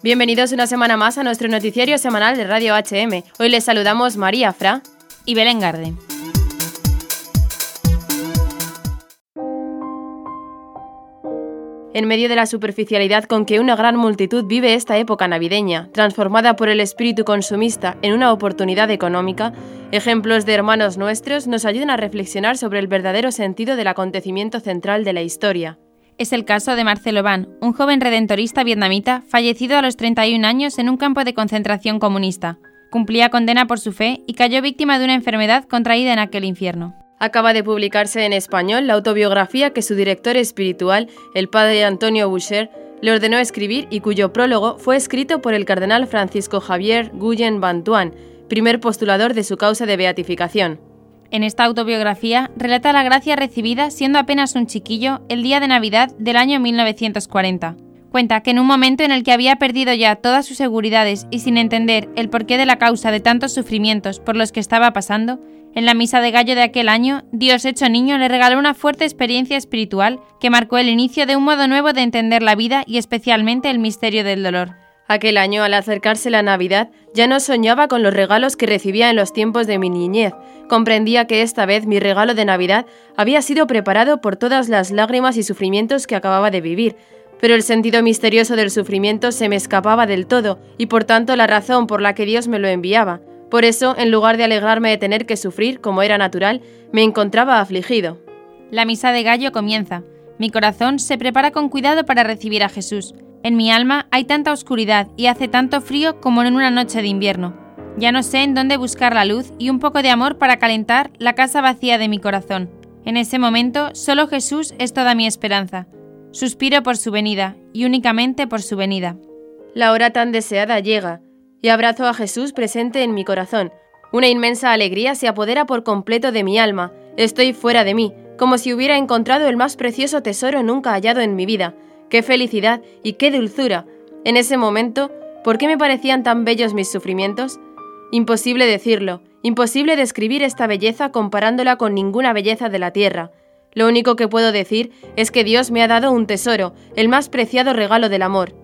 Bienvenidos una semana más a nuestro noticiario semanal de Radio HM. Hoy les saludamos María Fra y Belén Garde. En medio de la superficialidad con que una gran multitud vive esta época navideña, transformada por el espíritu consumista en una oportunidad económica, ejemplos de hermanos nuestros nos ayudan a reflexionar sobre el verdadero sentido del acontecimiento central de la historia, es el caso de Marcelo Van, un joven redentorista vietnamita fallecido a los 31 años en un campo de concentración comunista. Cumplía condena por su fe y cayó víctima de una enfermedad contraída en aquel infierno. Acaba de publicarse en español la autobiografía que su director espiritual, el padre Antonio Boucher, le ordenó escribir y cuyo prólogo fue escrito por el cardenal Francisco Javier Guyen Bantuan, primer postulador de su causa de beatificación. En esta autobiografía relata la gracia recibida siendo apenas un chiquillo el día de Navidad del año 1940. Cuenta que en un momento en el que había perdido ya todas sus seguridades y sin entender el porqué de la causa de tantos sufrimientos por los que estaba pasando, en la misa de gallo de aquel año, Dios hecho niño le regaló una fuerte experiencia espiritual que marcó el inicio de un modo nuevo de entender la vida y especialmente el misterio del dolor. Aquel año, al acercarse la Navidad, ya no soñaba con los regalos que recibía en los tiempos de mi niñez. Comprendía que esta vez mi regalo de Navidad había sido preparado por todas las lágrimas y sufrimientos que acababa de vivir, pero el sentido misterioso del sufrimiento se me escapaba del todo, y por tanto la razón por la que Dios me lo enviaba. Por eso, en lugar de alegrarme de tener que sufrir, como era natural, me encontraba afligido. La misa de gallo comienza. Mi corazón se prepara con cuidado para recibir a Jesús. En mi alma hay tanta oscuridad y hace tanto frío como en una noche de invierno. Ya no sé en dónde buscar la luz y un poco de amor para calentar la casa vacía de mi corazón. En ese momento solo Jesús es toda mi esperanza. Suspiro por su venida y únicamente por su venida. La hora tan deseada llega y abrazo a Jesús presente en mi corazón. Una inmensa alegría se apodera por completo de mi alma. Estoy fuera de mí, como si hubiera encontrado el más precioso tesoro nunca hallado en mi vida qué felicidad y qué dulzura. En ese momento, ¿por qué me parecían tan bellos mis sufrimientos? Imposible decirlo, imposible describir esta belleza comparándola con ninguna belleza de la tierra. Lo único que puedo decir es que Dios me ha dado un tesoro, el más preciado regalo del amor.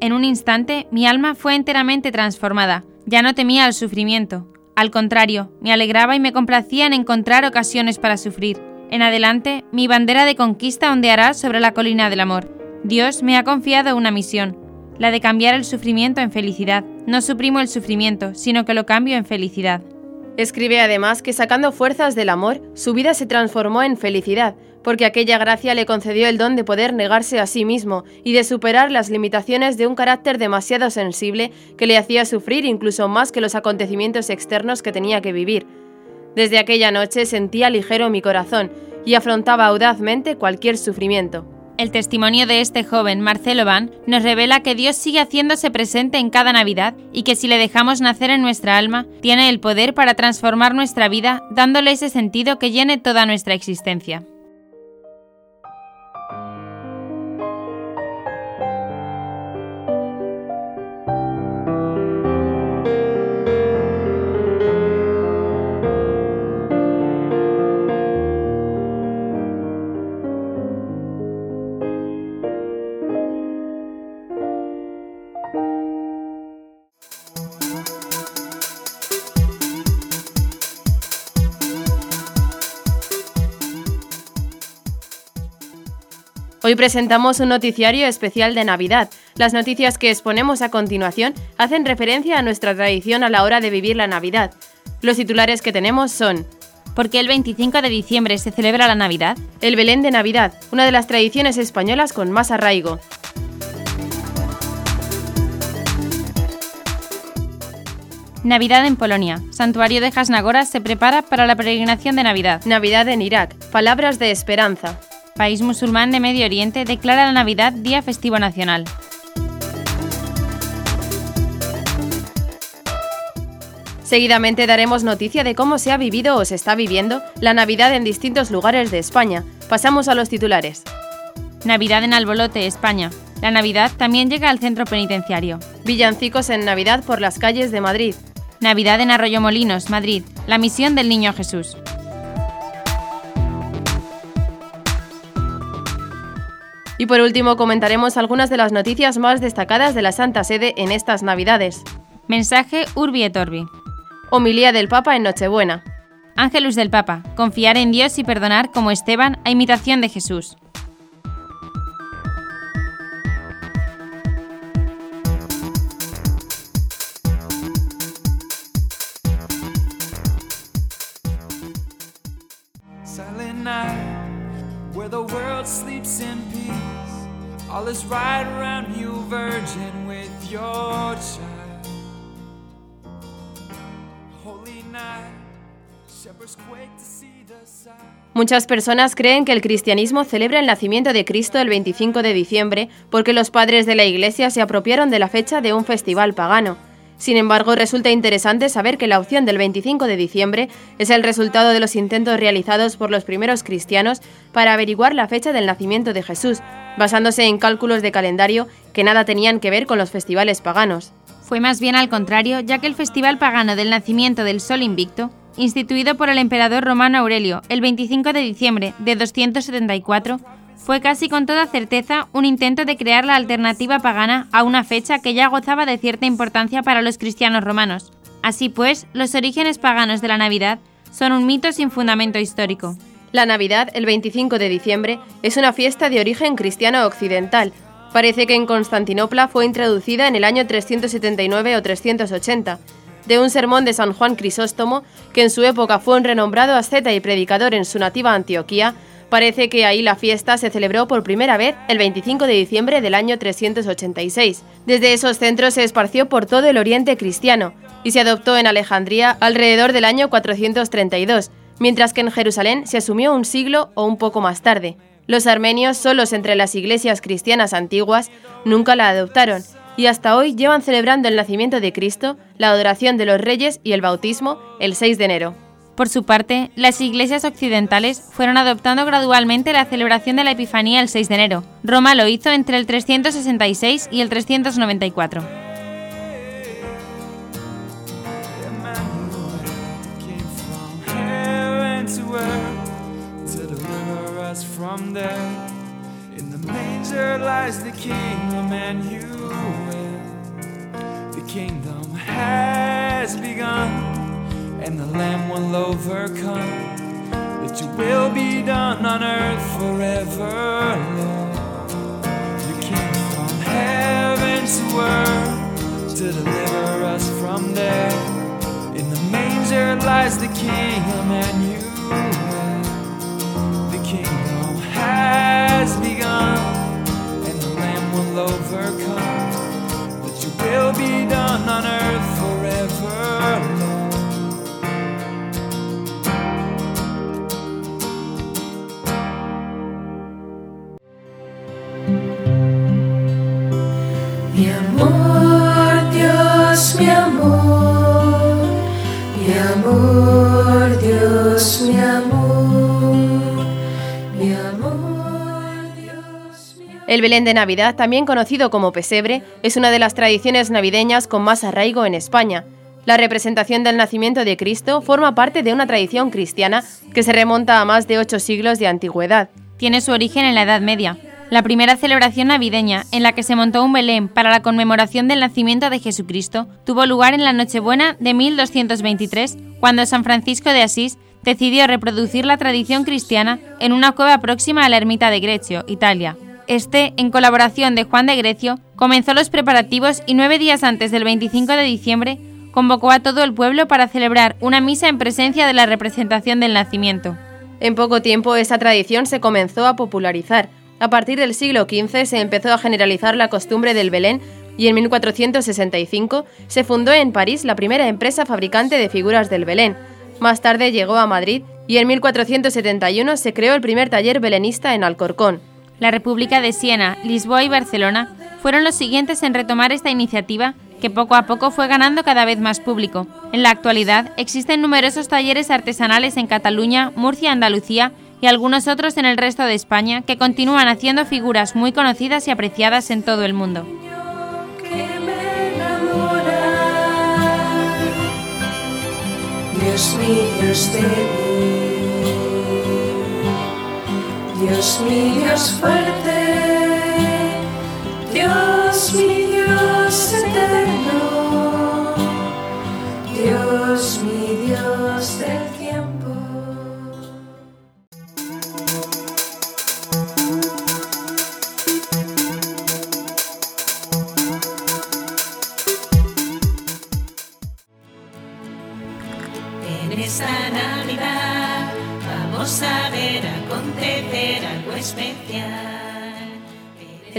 En un instante mi alma fue enteramente transformada. Ya no temía el sufrimiento. Al contrario, me alegraba y me complacía en encontrar ocasiones para sufrir. En adelante, mi bandera de conquista ondeará sobre la colina del amor. Dios me ha confiado una misión, la de cambiar el sufrimiento en felicidad. No suprimo el sufrimiento, sino que lo cambio en felicidad. Escribe además que sacando fuerzas del amor, su vida se transformó en felicidad, porque aquella gracia le concedió el don de poder negarse a sí mismo y de superar las limitaciones de un carácter demasiado sensible que le hacía sufrir incluso más que los acontecimientos externos que tenía que vivir. Desde aquella noche sentía ligero mi corazón y afrontaba audazmente cualquier sufrimiento. El testimonio de este joven, Marcelo Van, nos revela que Dios sigue haciéndose presente en cada Navidad y que si le dejamos nacer en nuestra alma, tiene el poder para transformar nuestra vida, dándole ese sentido que llene toda nuestra existencia. Hoy presentamos un noticiario especial de Navidad. Las noticias que exponemos a continuación hacen referencia a nuestra tradición a la hora de vivir la Navidad. Los titulares que tenemos son ¿Por qué el 25 de diciembre se celebra la Navidad? El Belén de Navidad, una de las tradiciones españolas con más arraigo. Navidad en Polonia. Santuario de Jasnagora se prepara para la peregrinación de Navidad. Navidad en Irak. Palabras de esperanza país musulmán de Medio Oriente, declara la Navidad Día Festivo Nacional. Seguidamente daremos noticia de cómo se ha vivido o se está viviendo la Navidad en distintos lugares de España. Pasamos a los titulares. Navidad en Albolote, España. La Navidad también llega al centro penitenciario. Villancicos en Navidad por las calles de Madrid. Navidad en Arroyomolinos, Madrid. La misión del Niño Jesús. Y por último comentaremos algunas de las noticias más destacadas de la Santa Sede en estas Navidades. Mensaje Urbi et Orbi. Homilía del Papa en Nochebuena. Ángelus del Papa. Confiar en Dios y perdonar como Esteban a imitación de Jesús. Silent night, where the world sleeps in peace. All is right around you, virgin, with your child. Muchas personas creen que el cristianismo celebra el nacimiento de Cristo el 25 de diciembre porque los padres de la Iglesia se apropiaron de la fecha de un festival pagano. Sin embargo, resulta interesante saber que la opción del 25 de diciembre es el resultado de los intentos realizados por los primeros cristianos para averiguar la fecha del nacimiento de Jesús, basándose en cálculos de calendario que nada tenían que ver con los festivales paganos. Fue más bien al contrario, ya que el festival pagano del nacimiento del Sol Invicto, instituido por el emperador romano Aurelio el 25 de diciembre de 274, fue casi con toda certeza un intento de crear la alternativa pagana a una fecha que ya gozaba de cierta importancia para los cristianos romanos. Así pues, los orígenes paganos de la Navidad son un mito sin fundamento histórico. La Navidad, el 25 de diciembre, es una fiesta de origen cristiano occidental. Parece que en Constantinopla fue introducida en el año 379 o 380, de un sermón de San Juan Crisóstomo, que en su época fue un renombrado asceta y predicador en su nativa Antioquía, Parece que ahí la fiesta se celebró por primera vez el 25 de diciembre del año 386. Desde esos centros se esparció por todo el oriente cristiano y se adoptó en Alejandría alrededor del año 432, mientras que en Jerusalén se asumió un siglo o un poco más tarde. Los armenios, solos entre las iglesias cristianas antiguas, nunca la adoptaron y hasta hoy llevan celebrando el nacimiento de Cristo, la adoración de los reyes y el bautismo el 6 de enero. Por su parte, las iglesias occidentales fueron adoptando gradualmente la celebración de la Epifanía el 6 de enero. Roma lo hizo entre el 366 y el 394. And the Lamb will overcome. That your will be done on earth forever, Lord. You came from heaven to earth to deliver us from death. In the manger lies the King Emmanuel. The kingdom has begun, and the Lamb will overcome. That your will be done on earth forever, El Belén de Navidad, también conocido como pesebre, es una de las tradiciones navideñas con más arraigo en España. La representación del nacimiento de Cristo forma parte de una tradición cristiana que se remonta a más de ocho siglos de antigüedad. Tiene su origen en la Edad Media. La primera celebración navideña en la que se montó un Belén para la conmemoración del nacimiento de Jesucristo tuvo lugar en la Nochebuena de 1223, cuando San Francisco de Asís decidió reproducir la tradición cristiana en una cueva próxima a la ermita de Grecio, Italia. Este, en colaboración de Juan de Grecio, comenzó los preparativos y nueve días antes del 25 de diciembre convocó a todo el pueblo para celebrar una misa en presencia de la representación del nacimiento. En poco tiempo esta tradición se comenzó a popularizar. A partir del siglo XV se empezó a generalizar la costumbre del Belén y en 1465 se fundó en París la primera empresa fabricante de figuras del Belén. Más tarde llegó a Madrid y en 1471 se creó el primer taller belenista en Alcorcón. La República de Siena, Lisboa y Barcelona fueron los siguientes en retomar esta iniciativa que poco a poco fue ganando cada vez más público. En la actualidad existen numerosos talleres artesanales en Cataluña, Murcia, Andalucía y algunos otros en el resto de España que continúan haciendo figuras muy conocidas y apreciadas en todo el mundo. mío, Dios mío, Dios fuerte.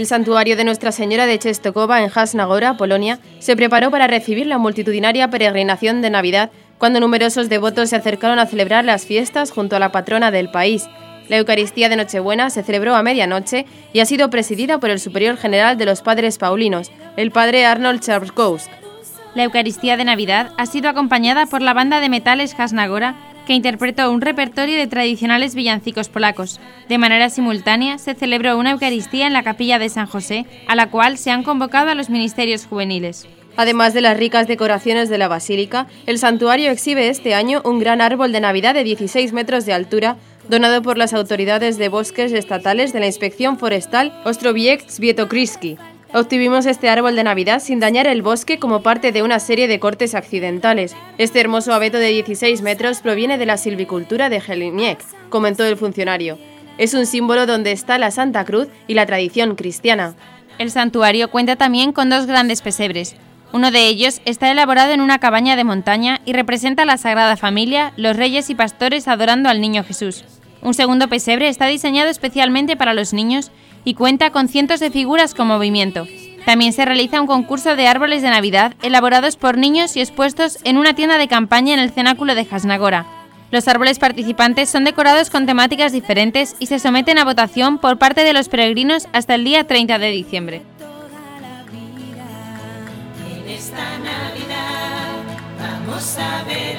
El santuario de Nuestra Señora de Czestochowa en Hasnagora, Polonia, se preparó para recibir la multitudinaria peregrinación de Navidad cuando numerosos devotos se acercaron a celebrar las fiestas junto a la patrona del país. La Eucaristía de Nochebuena se celebró a medianoche y ha sido presidida por el superior general de los padres paulinos, el padre Arnold Czarkowski. La Eucaristía de Navidad ha sido acompañada por la banda de metales Hasnagora, que interpretó un repertorio de tradicionales villancicos polacos. De manera simultánea se celebró una Eucaristía en la capilla de San José, a la cual se han convocado a los ministerios juveniles. Además de las ricas decoraciones de la basílica, el santuario exhibe este año un gran árbol de Navidad de 16 metros de altura, donado por las autoridades de bosques estatales de la Inspección Forestal Ostrowiec Swietokryski. Obtuvimos este árbol de Navidad sin dañar el bosque como parte de una serie de cortes accidentales. Este hermoso abeto de 16 metros proviene de la silvicultura de Heliniek, comentó el funcionario. Es un símbolo donde está la Santa Cruz y la tradición cristiana. El santuario cuenta también con dos grandes pesebres. Uno de ellos está elaborado en una cabaña de montaña y representa a la Sagrada Familia, los reyes y pastores adorando al Niño Jesús. Un segundo pesebre está diseñado especialmente para los niños y cuenta con cientos de figuras con movimiento. También se realiza un concurso de árboles de Navidad elaborados por niños y expuestos en una tienda de campaña en el cenáculo de Jasnagora. Los árboles participantes son decorados con temáticas diferentes y se someten a votación por parte de los peregrinos hasta el día 30 de diciembre. Esta Navidad vamos a ver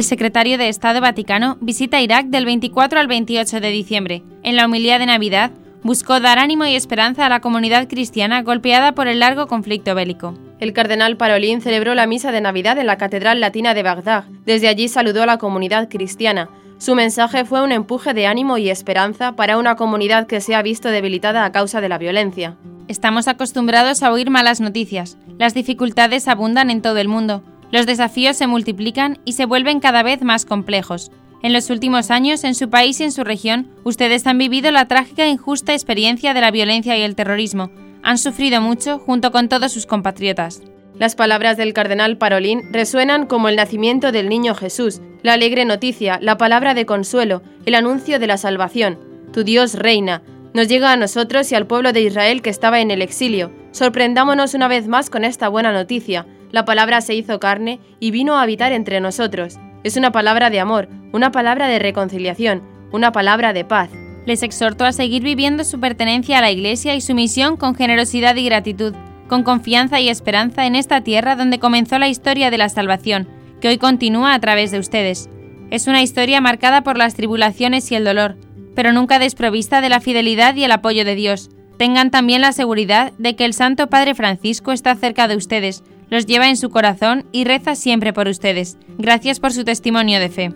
El secretario de Estado Vaticano visita Irak del 24 al 28 de diciembre. En la homilía de Navidad, buscó dar ánimo y esperanza a la comunidad cristiana golpeada por el largo conflicto bélico. El cardenal Parolín celebró la misa de Navidad en la Catedral Latina de Bagdad. Desde allí saludó a la comunidad cristiana. Su mensaje fue un empuje de ánimo y esperanza para una comunidad que se ha visto debilitada a causa de la violencia. Estamos acostumbrados a oír malas noticias. Las dificultades abundan en todo el mundo. Los desafíos se multiplican y se vuelven cada vez más complejos. En los últimos años, en su país y en su región, ustedes han vivido la trágica e injusta experiencia de la violencia y el terrorismo. Han sufrido mucho junto con todos sus compatriotas. Las palabras del cardenal Parolín resuenan como el nacimiento del niño Jesús, la alegre noticia, la palabra de consuelo, el anuncio de la salvación. Tu Dios reina. Nos llega a nosotros y al pueblo de Israel que estaba en el exilio. Sorprendámonos una vez más con esta buena noticia. La palabra se hizo carne y vino a habitar entre nosotros. Es una palabra de amor, una palabra de reconciliación, una palabra de paz. Les exhorto a seguir viviendo su pertenencia a la Iglesia y su misión con generosidad y gratitud, con confianza y esperanza en esta tierra donde comenzó la historia de la salvación, que hoy continúa a través de ustedes. Es una historia marcada por las tribulaciones y el dolor, pero nunca desprovista de la fidelidad y el apoyo de Dios. Tengan también la seguridad de que el Santo Padre Francisco está cerca de ustedes, los lleva en su corazón y reza siempre por ustedes. Gracias por su testimonio de fe.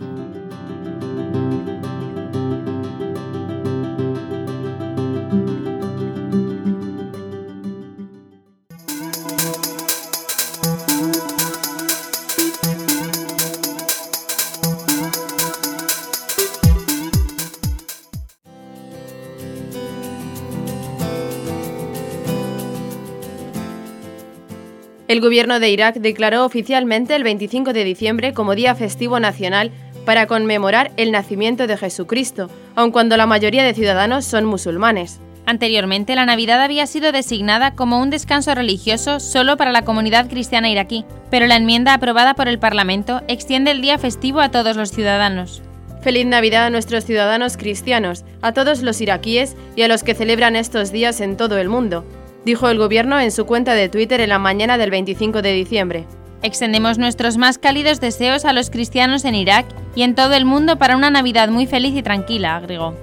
El gobierno de Irak declaró oficialmente el 25 de diciembre como día festivo nacional para conmemorar el nacimiento de Jesucristo, aun cuando la mayoría de ciudadanos son musulmanes. Anteriormente, la Navidad había sido designada como un descanso religioso solo para la comunidad cristiana iraquí, pero la enmienda aprobada por el Parlamento extiende el día festivo a todos los ciudadanos. Feliz Navidad a nuestros ciudadanos cristianos, a todos los iraquíes y a los que celebran estos días en todo el mundo, dijo el gobierno en su cuenta de Twitter en la mañana del 25 de diciembre. Extendemos nuestros más cálidos deseos a los cristianos en Irak y en todo el mundo para una Navidad muy feliz y tranquila, agregó.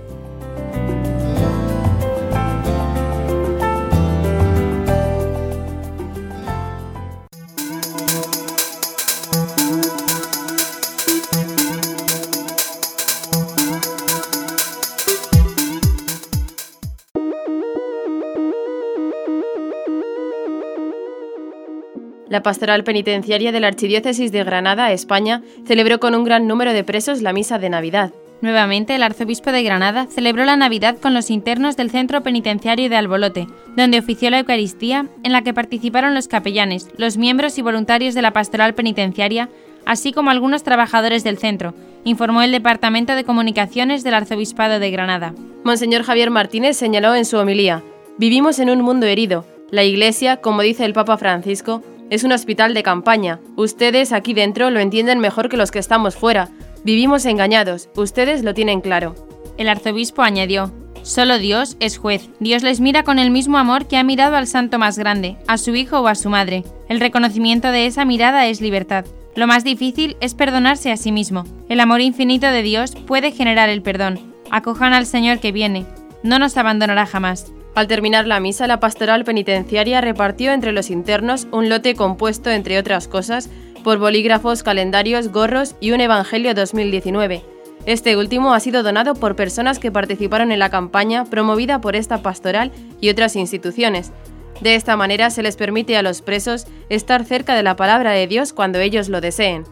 La pastoral penitenciaria de la Archidiócesis de Granada, España, celebró con un gran número de presos la misa de Navidad. Nuevamente, el arzobispo de Granada celebró la Navidad con los internos del centro penitenciario de Albolote, donde ofició la Eucaristía, en la que participaron los capellanes, los miembros y voluntarios de la pastoral penitenciaria, así como algunos trabajadores del centro, informó el Departamento de Comunicaciones del Arzobispado de Granada. Monseñor Javier Martínez señaló en su homilía, Vivimos en un mundo herido. La Iglesia, como dice el Papa Francisco, es un hospital de campaña. Ustedes aquí dentro lo entienden mejor que los que estamos fuera. Vivimos engañados. Ustedes lo tienen claro. El arzobispo añadió, Solo Dios es juez. Dios les mira con el mismo amor que ha mirado al santo más grande, a su hijo o a su madre. El reconocimiento de esa mirada es libertad. Lo más difícil es perdonarse a sí mismo. El amor infinito de Dios puede generar el perdón. Acojan al Señor que viene. No nos abandonará jamás. Al terminar la misa, la pastoral penitenciaria repartió entre los internos un lote compuesto, entre otras cosas, por bolígrafos, calendarios, gorros y un Evangelio 2019. Este último ha sido donado por personas que participaron en la campaña promovida por esta pastoral y otras instituciones. De esta manera se les permite a los presos estar cerca de la palabra de Dios cuando ellos lo deseen.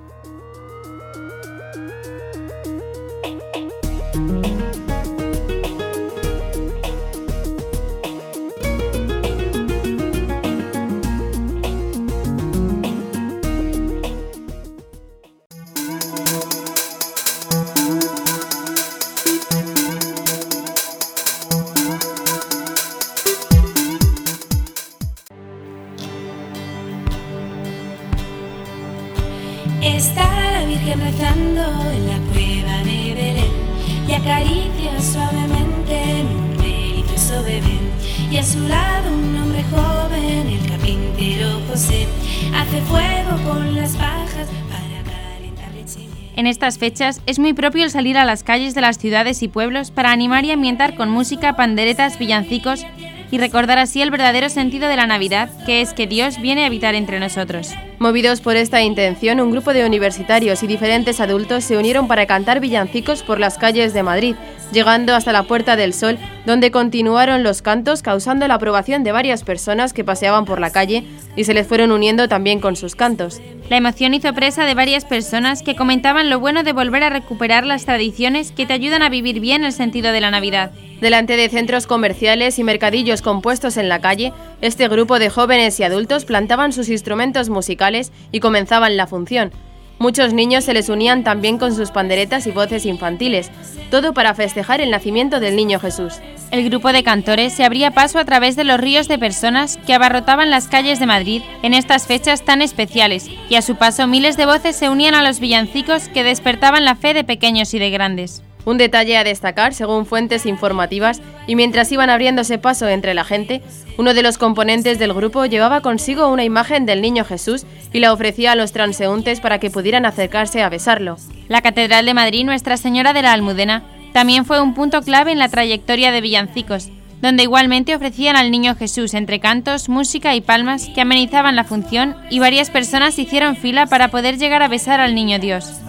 En estas fechas es muy propio el salir a las calles de las ciudades y pueblos para animar y ambientar con música, panderetas, villancicos y recordar así el verdadero sentido de la Navidad, que es que Dios viene a habitar entre nosotros. Movidos por esta intención, un grupo de universitarios y diferentes adultos se unieron para cantar villancicos por las calles de Madrid, llegando hasta la Puerta del Sol, donde continuaron los cantos causando la aprobación de varias personas que paseaban por la calle y se les fueron uniendo también con sus cantos. La emoción hizo presa de varias personas que comentaban lo bueno de volver a recuperar las tradiciones que te ayudan a vivir bien el sentido de la Navidad. Delante de centros comerciales y mercadillos compuestos en la calle, este grupo de jóvenes y adultos plantaban sus instrumentos musicales y comenzaban la función. Muchos niños se les unían también con sus panderetas y voces infantiles, todo para festejar el nacimiento del niño Jesús. El grupo de cantores se abría paso a través de los ríos de personas que abarrotaban las calles de Madrid en estas fechas tan especiales, y a su paso miles de voces se unían a los villancicos que despertaban la fe de pequeños y de grandes. Un detalle a destacar, según fuentes informativas, y mientras iban abriéndose paso entre la gente, uno de los componentes del grupo llevaba consigo una imagen del niño Jesús y la ofrecía a los transeúntes para que pudieran acercarse a besarlo. La Catedral de Madrid Nuestra Señora de la Almudena también fue un punto clave en la trayectoria de villancicos, donde igualmente ofrecían al niño Jesús entre cantos, música y palmas que amenizaban la función y varias personas hicieron fila para poder llegar a besar al niño Dios.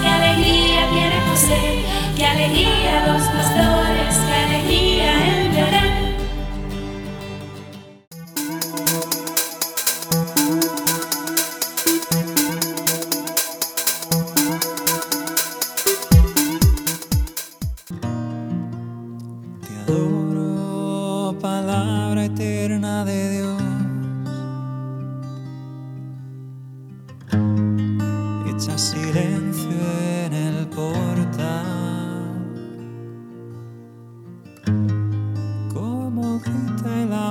Qué alegría tiene José, qué alegría los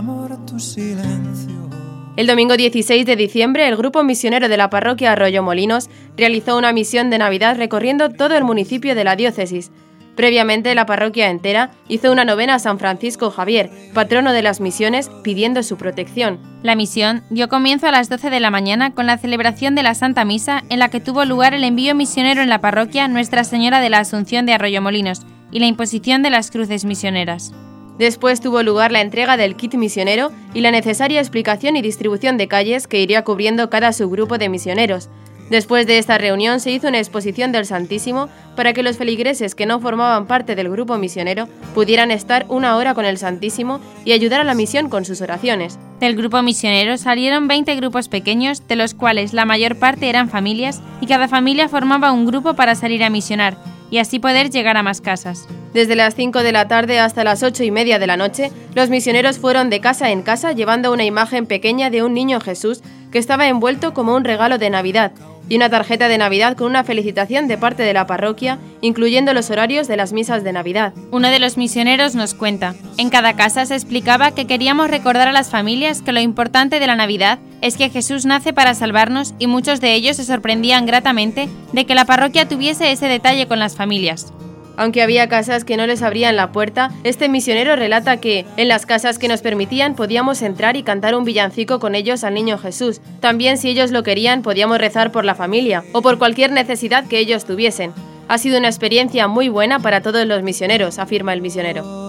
amor tu silencio. El domingo 16 de diciembre, el grupo misionero de la parroquia Arroyo Molinos realizó una misión de Navidad recorriendo todo el municipio de la diócesis. Previamente, la parroquia entera hizo una novena a San Francisco Javier, patrono de las misiones, pidiendo su protección. La misión dio comienzo a las 12 de la mañana con la celebración de la Santa Misa, en la que tuvo lugar el envío misionero en la parroquia Nuestra Señora de la Asunción de Arroyomolinos y la imposición de las cruces misioneras. Después tuvo lugar la entrega del kit misionero y la necesaria explicación y distribución de calles que iría cubriendo cada subgrupo de misioneros, Después de esta reunión se hizo una exposición del Santísimo para que los feligreses que no formaban parte del grupo misionero pudieran estar una hora con el Santísimo y ayudar a la misión con sus oraciones. Del grupo misionero salieron 20 grupos pequeños, de los cuales la mayor parte eran familias, y cada familia formaba un grupo para salir a misionar, y así poder llegar a más casas. Desde las 5 de la tarde hasta las 8 y media de la noche, los misioneros fueron de casa en casa llevando una imagen pequeña de un niño Jesús que estaba envuelto como un regalo de Navidad y una tarjeta de Navidad con una felicitación de parte de la parroquia, incluyendo los horarios de las misas de Navidad. Uno de los misioneros nos cuenta, en cada casa se explicaba que queríamos recordar a las familias que lo importante de la Navidad es que Jesús nace para salvarnos y muchos de ellos se sorprendían gratamente de que la parroquia tuviese ese detalle con las familias. Aunque había casas que no les abrían la puerta, este misionero relata que en las casas que nos permitían podíamos entrar y cantar un villancico con ellos al niño Jesús. También si ellos lo querían podíamos rezar por la familia o por cualquier necesidad que ellos tuviesen. Ha sido una experiencia muy buena para todos los misioneros, afirma el misionero.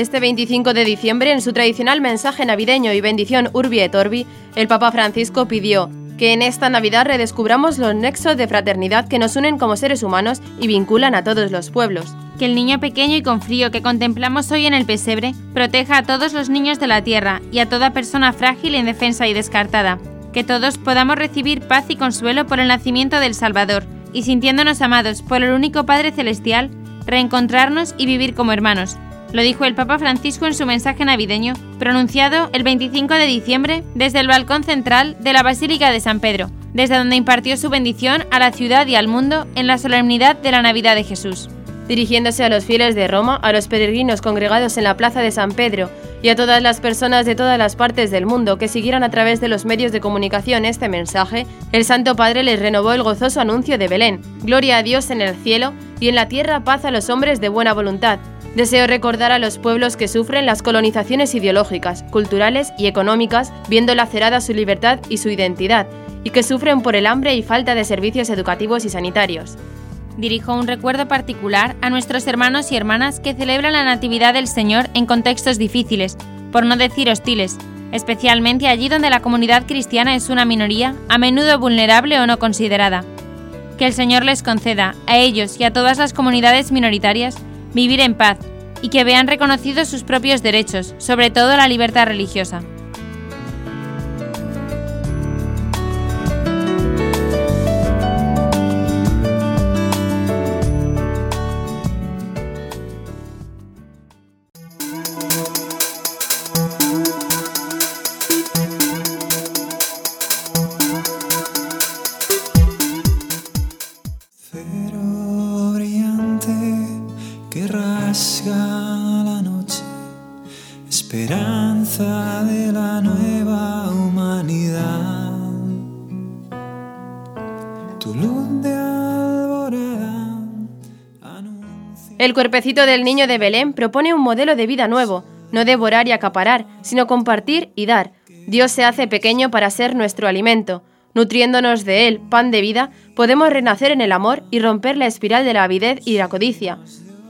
Este 25 de diciembre, en su tradicional mensaje navideño y bendición Urbi et Orbi, el Papa Francisco pidió que en esta Navidad redescubramos los nexos de fraternidad que nos unen como seres humanos y vinculan a todos los pueblos. Que el niño pequeño y con frío que contemplamos hoy en el pesebre proteja a todos los niños de la tierra y a toda persona frágil, indefensa y descartada. Que todos podamos recibir paz y consuelo por el nacimiento del Salvador y sintiéndonos amados por el único Padre Celestial, reencontrarnos y vivir como hermanos lo dijo el Papa Francisco en su mensaje navideño, pronunciado el 25 de diciembre desde el balcón central de la Basílica de San Pedro, desde donde impartió su bendición a la ciudad y al mundo en la solemnidad de la Navidad de Jesús. Dirigiéndose a los fieles de Roma, a los peregrinos congregados en la Plaza de San Pedro y a todas las personas de todas las partes del mundo que siguieron a través de los medios de comunicación este mensaje, el Santo Padre les renovó el gozoso anuncio de Belén, Gloria a Dios en el cielo y en la tierra paz a los hombres de buena voluntad, Deseo recordar a los pueblos que sufren las colonizaciones ideológicas, culturales y económicas, viendo lacerada su libertad y su identidad, y que sufren por el hambre y falta de servicios educativos y sanitarios. Dirijo un recuerdo particular a nuestros hermanos y hermanas que celebran la Natividad del Señor en contextos difíciles, por no decir hostiles, especialmente allí donde la comunidad cristiana es una minoría, a menudo vulnerable o no considerada. Que el Señor les conceda, a ellos y a todas las comunidades minoritarias, vivir en paz y que vean reconocidos sus propios derechos, sobre todo la libertad religiosa. El cuerpecito del niño de Belén propone un modelo de vida nuevo, no devorar y acaparar, sino compartir y dar. Dios se hace pequeño para ser nuestro alimento. Nutriéndonos de Él, pan de vida, podemos renacer en el amor y romper la espiral de la avidez y la codicia.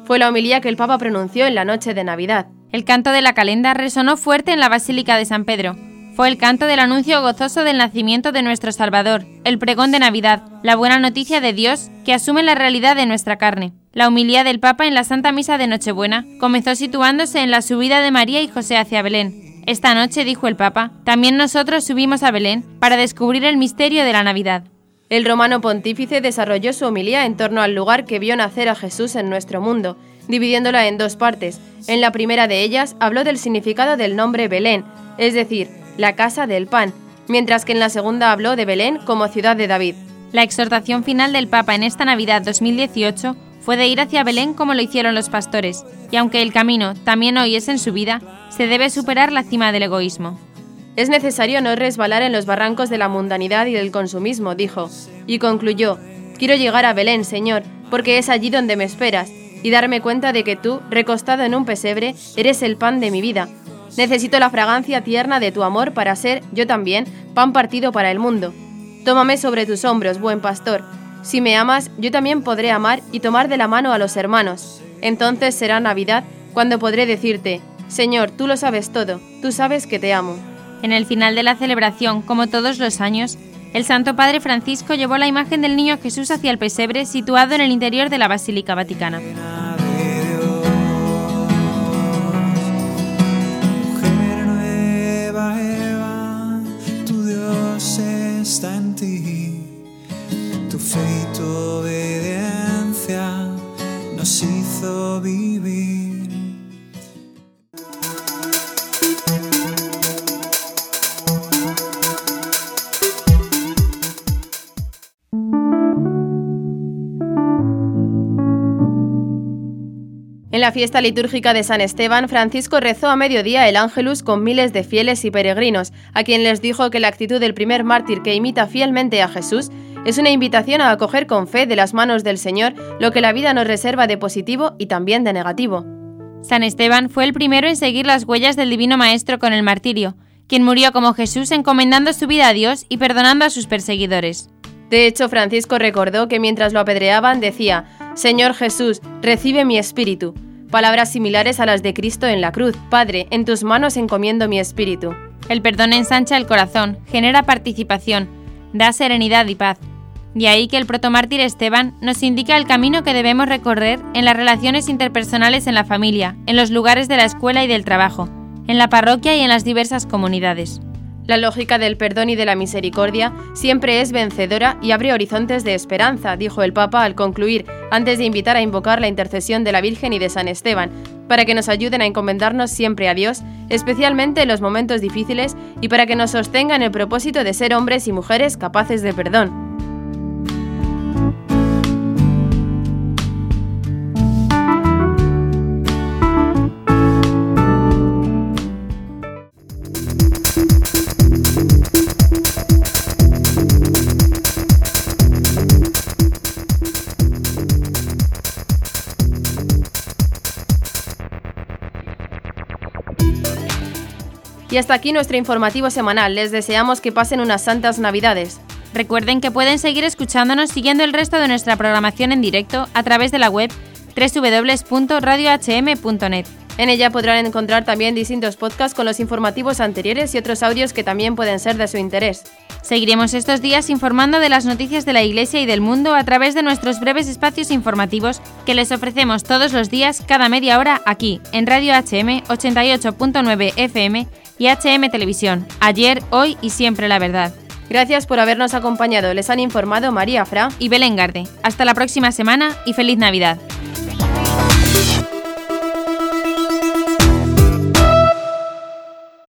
Fue la homilía que el Papa pronunció en la noche de Navidad. El canto de la calenda resonó fuerte en la Basílica de San Pedro. Fue el canto del anuncio gozoso del nacimiento de nuestro Salvador, el pregón de Navidad, la buena noticia de Dios que asume la realidad de nuestra carne. La humildad del Papa en la Santa Misa de Nochebuena comenzó situándose en la subida de María y José hacia Belén. Esta noche, dijo el Papa, también nosotros subimos a Belén para descubrir el misterio de la Navidad. El romano pontífice desarrolló su homilía en torno al lugar que vio nacer a Jesús en nuestro mundo, dividiéndola en dos partes. En la primera de ellas habló del significado del nombre Belén, es decir, la casa del pan, mientras que en la segunda habló de Belén como ciudad de David. La exhortación final del Papa en esta Navidad 2018 fue de ir hacia Belén como lo hicieron los pastores, y aunque el camino también hoy es en su vida, se debe superar la cima del egoísmo. Es necesario no resbalar en los barrancos de la mundanidad y del consumismo, dijo, y concluyó, quiero llegar a Belén, Señor, porque es allí donde me esperas, y darme cuenta de que tú, recostado en un pesebre, eres el pan de mi vida. Necesito la fragancia tierna de tu amor para ser, yo también, pan partido para el mundo. Tómame sobre tus hombros, buen pastor, si me amas, yo también podré amar y tomar de la mano a los hermanos. Entonces será Navidad cuando podré decirte, Señor, tú lo sabes todo, tú sabes que te amo. En el final de la celebración, como todos los años, el Santo Padre Francisco llevó la imagen del niño Jesús hacia el pesebre situado en el interior de la Basílica Vaticana. está en ti fe y tu obediencia nos hizo vivir. En la fiesta litúrgica de San Esteban, Francisco rezó a mediodía el Ángelus con miles de fieles y peregrinos, a quien les dijo que la actitud del primer mártir que imita fielmente a Jesús es una invitación a acoger con fe de las manos del Señor lo que la vida nos reserva de positivo y también de negativo. San Esteban fue el primero en seguir las huellas del Divino Maestro con el martirio, quien murió como Jesús encomendando su vida a Dios y perdonando a sus perseguidores. De hecho, Francisco recordó que mientras lo apedreaban decía, Señor Jesús, recibe mi espíritu. Palabras similares a las de Cristo en la cruz. Padre, en tus manos encomiendo mi espíritu. El perdón ensancha el corazón, genera participación, da serenidad y paz. De ahí que el protomártir Esteban nos indica el camino que debemos recorrer en las relaciones interpersonales en la familia, en los lugares de la escuela y del trabajo, en la parroquia y en las diversas comunidades. La lógica del perdón y de la misericordia siempre es vencedora y abre horizontes de esperanza, dijo el Papa al concluir, antes de invitar a invocar la intercesión de la Virgen y de San Esteban, para que nos ayuden a encomendarnos siempre a Dios, especialmente en los momentos difíciles, y para que nos sostengan el propósito de ser hombres y mujeres capaces de perdón. Y hasta aquí nuestro informativo semanal. Les deseamos que pasen unas santas navidades. Recuerden que pueden seguir escuchándonos siguiendo el resto de nuestra programación en directo a través de la web www.radiohm.net. En ella podrán encontrar también distintos podcasts con los informativos anteriores y otros audios que también pueden ser de su interés. Seguiremos estos días informando de las noticias de la Iglesia y del mundo a través de nuestros breves espacios informativos que les ofrecemos todos los días cada media hora aquí en Radio HM 88.9 FM y HM Televisión. Ayer, hoy y siempre la verdad. Gracias por habernos acompañado. Les han informado María Fra y Belén Garde. Hasta la próxima semana y feliz Navidad.